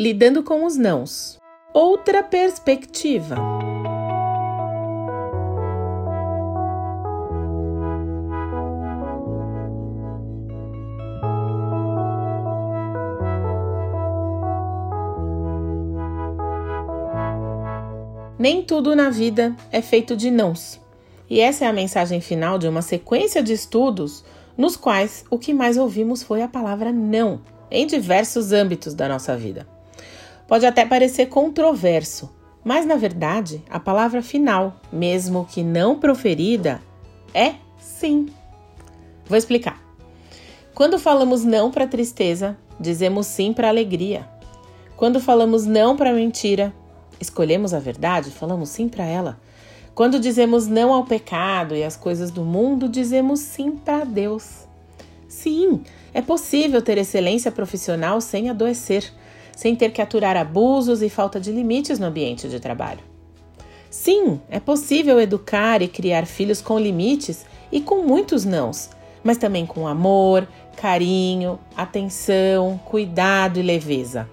Lidando com os nãos. Outra perspectiva. Nem tudo na vida é feito de nãos. E essa é a mensagem final de uma sequência de estudos nos quais o que mais ouvimos foi a palavra não em diversos âmbitos da nossa vida. Pode até parecer controverso, mas na verdade a palavra final, mesmo que não proferida, é sim. Vou explicar. Quando falamos não para tristeza, dizemos sim para alegria. Quando falamos não para mentira, escolhemos a verdade, falamos sim para ela. Quando dizemos não ao pecado e às coisas do mundo, dizemos sim para Deus. Sim, é possível ter excelência profissional sem adoecer, sem ter que aturar abusos e falta de limites no ambiente de trabalho. Sim, é possível educar e criar filhos com limites e com muitos nãos, mas também com amor, carinho, atenção, cuidado e leveza.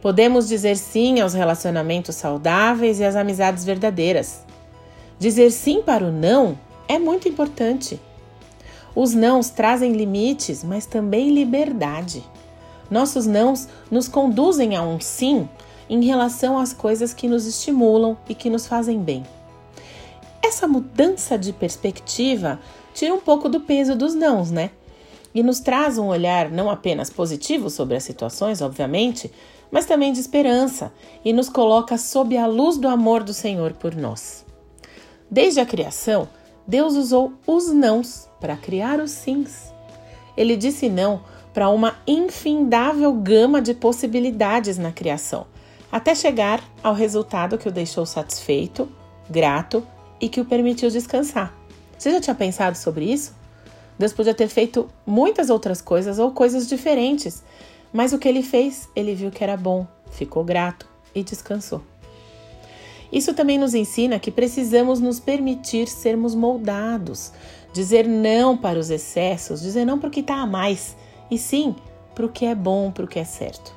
Podemos dizer sim aos relacionamentos saudáveis e às amizades verdadeiras. Dizer sim para o não é muito importante. Os nãos trazem limites, mas também liberdade. Nossos nãos nos conduzem a um sim em relação às coisas que nos estimulam e que nos fazem bem. Essa mudança de perspectiva tira um pouco do peso dos nãos, né? E nos traz um olhar não apenas positivo sobre as situações, obviamente, mas também de esperança e nos coloca sob a luz do amor do Senhor por nós. Desde a criação, Deus usou os nãos para criar os sims. Ele disse não para uma infindável gama de possibilidades na criação, até chegar ao resultado que o deixou satisfeito, grato e que o permitiu descansar. Você já tinha pensado sobre isso? Deus podia ter feito muitas outras coisas ou coisas diferentes, mas o que ele fez, ele viu que era bom, ficou grato e descansou. Isso também nos ensina que precisamos nos permitir sermos moldados, dizer não para os excessos, dizer não para o que está a mais, e sim para o que é bom, para o que é certo.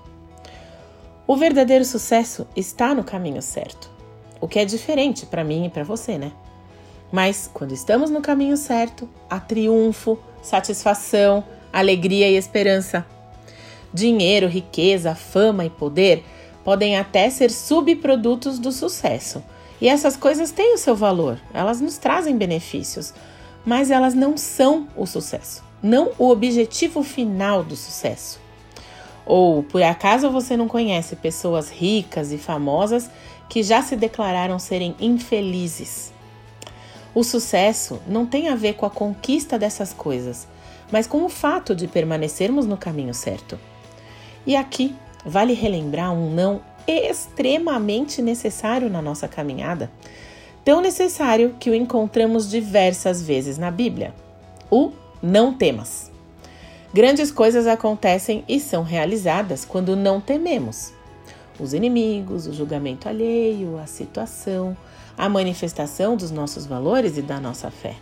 O verdadeiro sucesso está no caminho certo, o que é diferente para mim e para você, né? Mas quando estamos no caminho certo, há triunfo, satisfação, alegria e esperança. Dinheiro, riqueza, fama e poder podem até ser subprodutos do sucesso. E essas coisas têm o seu valor, elas nos trazem benefícios, mas elas não são o sucesso, não o objetivo final do sucesso. Ou por acaso você não conhece pessoas ricas e famosas que já se declararam serem infelizes? O sucesso não tem a ver com a conquista dessas coisas, mas com o fato de permanecermos no caminho certo. E aqui vale relembrar um não extremamente necessário na nossa caminhada, tão necessário que o encontramos diversas vezes na Bíblia: o não temas. Grandes coisas acontecem e são realizadas quando não tememos. Os inimigos, o julgamento alheio, a situação, a manifestação dos nossos valores e da nossa fé.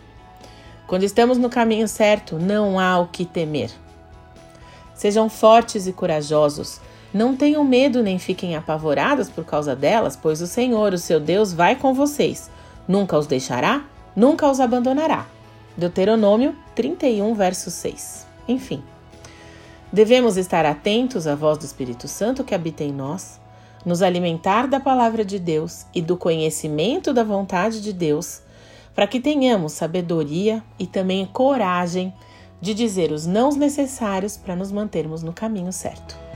Quando estamos no caminho certo, não há o que temer. Sejam fortes e corajosos. Não tenham medo nem fiquem apavorados por causa delas, pois o Senhor, o seu Deus, vai com vocês. Nunca os deixará, nunca os abandonará. Deuteronômio 31, verso 6. Enfim, devemos estar atentos à voz do Espírito Santo que habita em nós, nos alimentar da palavra de Deus e do conhecimento da vontade de Deus, para que tenhamos sabedoria e também coragem de dizer os nãos necessários para nos mantermos no caminho certo.